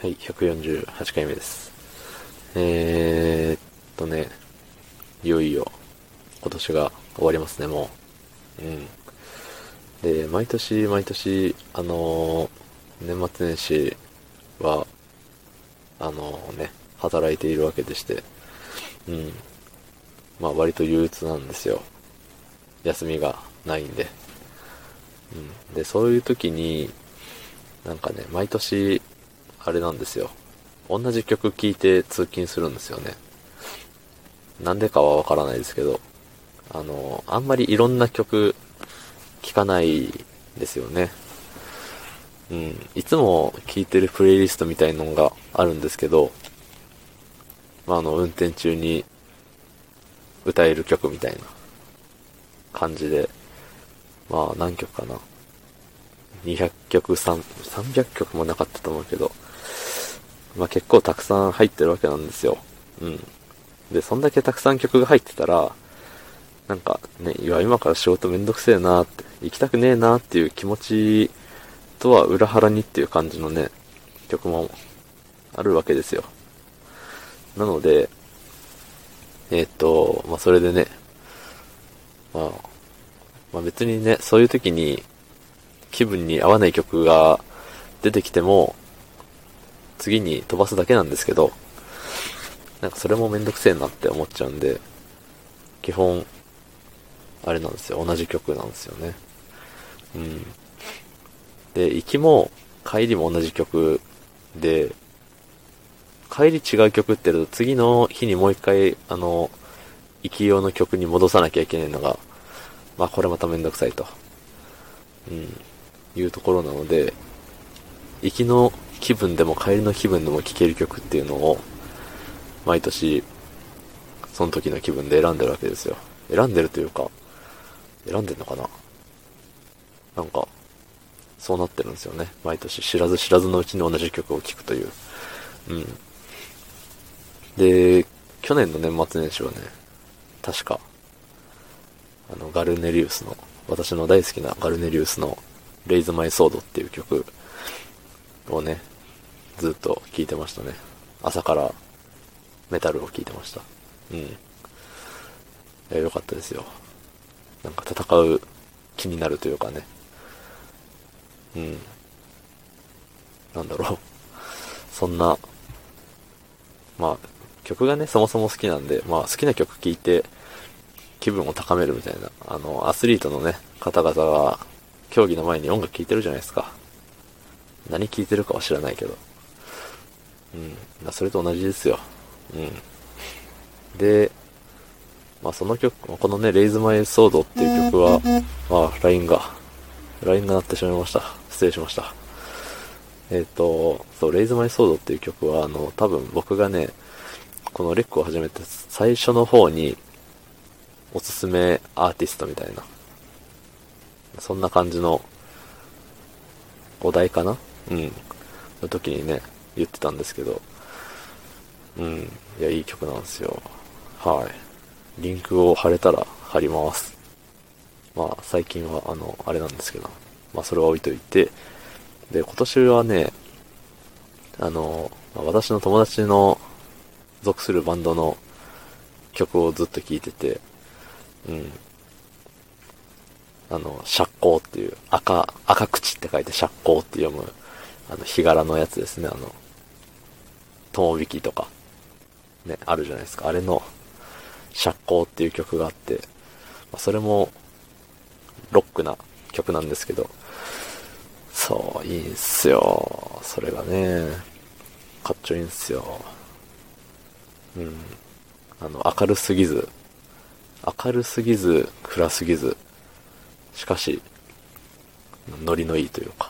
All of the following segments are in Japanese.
はい、148回目です。えーっとね、いよいよ今年が終わりますね、もう。うん。で、毎年毎年、あのー年末年始は、あのね、働いているわけでして、うん。まあ割と憂鬱なんですよ。休みがないんで。うん。で、そういう時に、なんかね、毎年、あれなんですよ。同じ曲聴いて通勤するんですよね。なんでかはわからないですけど、あの、あんまりいろんな曲聴かないですよね。うん。いつも聴いてるプレイリストみたいのがあるんですけど、まあ、あの、運転中に歌える曲みたいな感じで、まあ、何曲かな。200曲、3 300曲もなかったと思うけど、まあ結構たくさん入ってるわけなんですよ。うん。で、そんだけたくさん曲が入ってたら、なんかね、いや、今から仕事めんどくせえなって、行きたくねえなっていう気持ちとは裏腹にっていう感じのね、曲もあるわけですよ。なので、えーっと、まあそれでね、まあ、まあ別にね、そういう時に気分に合わない曲が出てきても、次に飛ばすだけなんですけど、なんかそれもめんどくせえなって思っちゃうんで、基本、あれなんですよ、同じ曲なんですよね。うん。で、行きも帰りも同じ曲で、帰り違う曲って言うと次の日にもう一回、あの、行き用の曲に戻さなきゃいけないのが、まあこれまためんどくさいと。うん。いうところなので、行きの気分でも帰りの気分でも聴ける曲っていうのを、毎年、その時の気分で選んでるわけですよ。選んでるというか、選んでんのかな？なんか、そうなってるんですよね。毎年知らず知らずのうちに同じ曲を聴くという。うん。で、去年の年末年始はね、確か、あの、ガルネリウスの、私の大好きなガルネリウスの、レイズマイソードっていう曲をね、ずっと聴いてましたね。朝からメタルを聴いてました。うん。いや、よかったですよ。なんか戦う気になるというかね。うん。なんだろう。そんな、まあ、曲がね、そもそも好きなんで、まあ好きな曲聴いて気分を高めるみたいな、あの、アスリートのね、方々が競技の前に音楽聴いてるじゃないですか。何聴いてるかは知らないけど。うん。まあそれと同じですよ。うん。で、まあその曲、このね、レイズマイソードっていう曲は、まあ、LINE が、LINE が鳴ってしまいました。失礼しました。えっ、と、そう、レイズマイソードっていう曲は、あの、多分僕がね、このレックを始めて最初の方に、おすすめアーティストみたいな、そんな感じの、お題かなうん。の時にね、言ってたんですけど、うん。いや、いい曲なんですよ。はい。リンクを貼れたら貼ります。まあ、最近は、あの、あれなんですけど、まあ、それは置いといて、で、今年はね、あの、ま私の友達の属するバンドの曲をずっと聴いてて、うん。あの、釈光っていう、赤、赤口って書いて釈光って読む、あの、日柄のやつですね、あの、友引きとか、ね、あるじゃないですか。あれの、釈光っていう曲があって、まそれも、ロックな曲なんですけど、そう、いいんすよ。それがね、かっちょいいんすよ。うん。あの、明るすぎず、明るすぎず、暗すぎず、しかし、ノリのいいというか、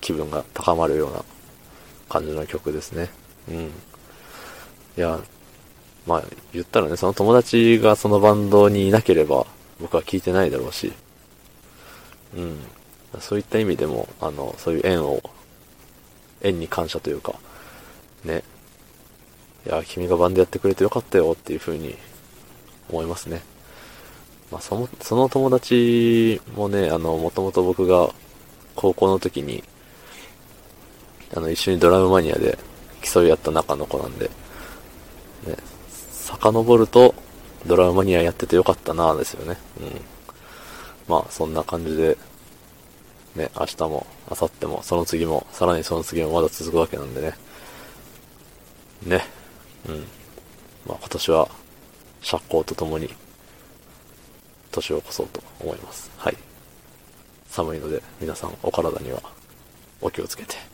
気分が高まるような感じの曲ですね。うん。いや、まあ、言ったらね、その友達がそのバンドにいなければ、僕は聴いてないだろうし、うん。そういった意味でも、あの、そういう縁を、縁に感謝というか、ね。いや、君がバンドやってくれてよかったよっていう風に思いますね。まあ、その、その友達もね、あの、もともと僕が高校の時に、あの、一緒にドラムマニアで競い合った仲の子なんで、ね、遡ると、ドラムマニアやっててよかったなぁですよね。うん。まあ、そんな感じで、ね、明日も、明後日も、その次も、さらにその次もまだ続くわけなんでね。ね。うん。まあ、今年は、釈光とともに、年を越そうと思います。はい。寒いので、皆さんお体にはお気をつけて。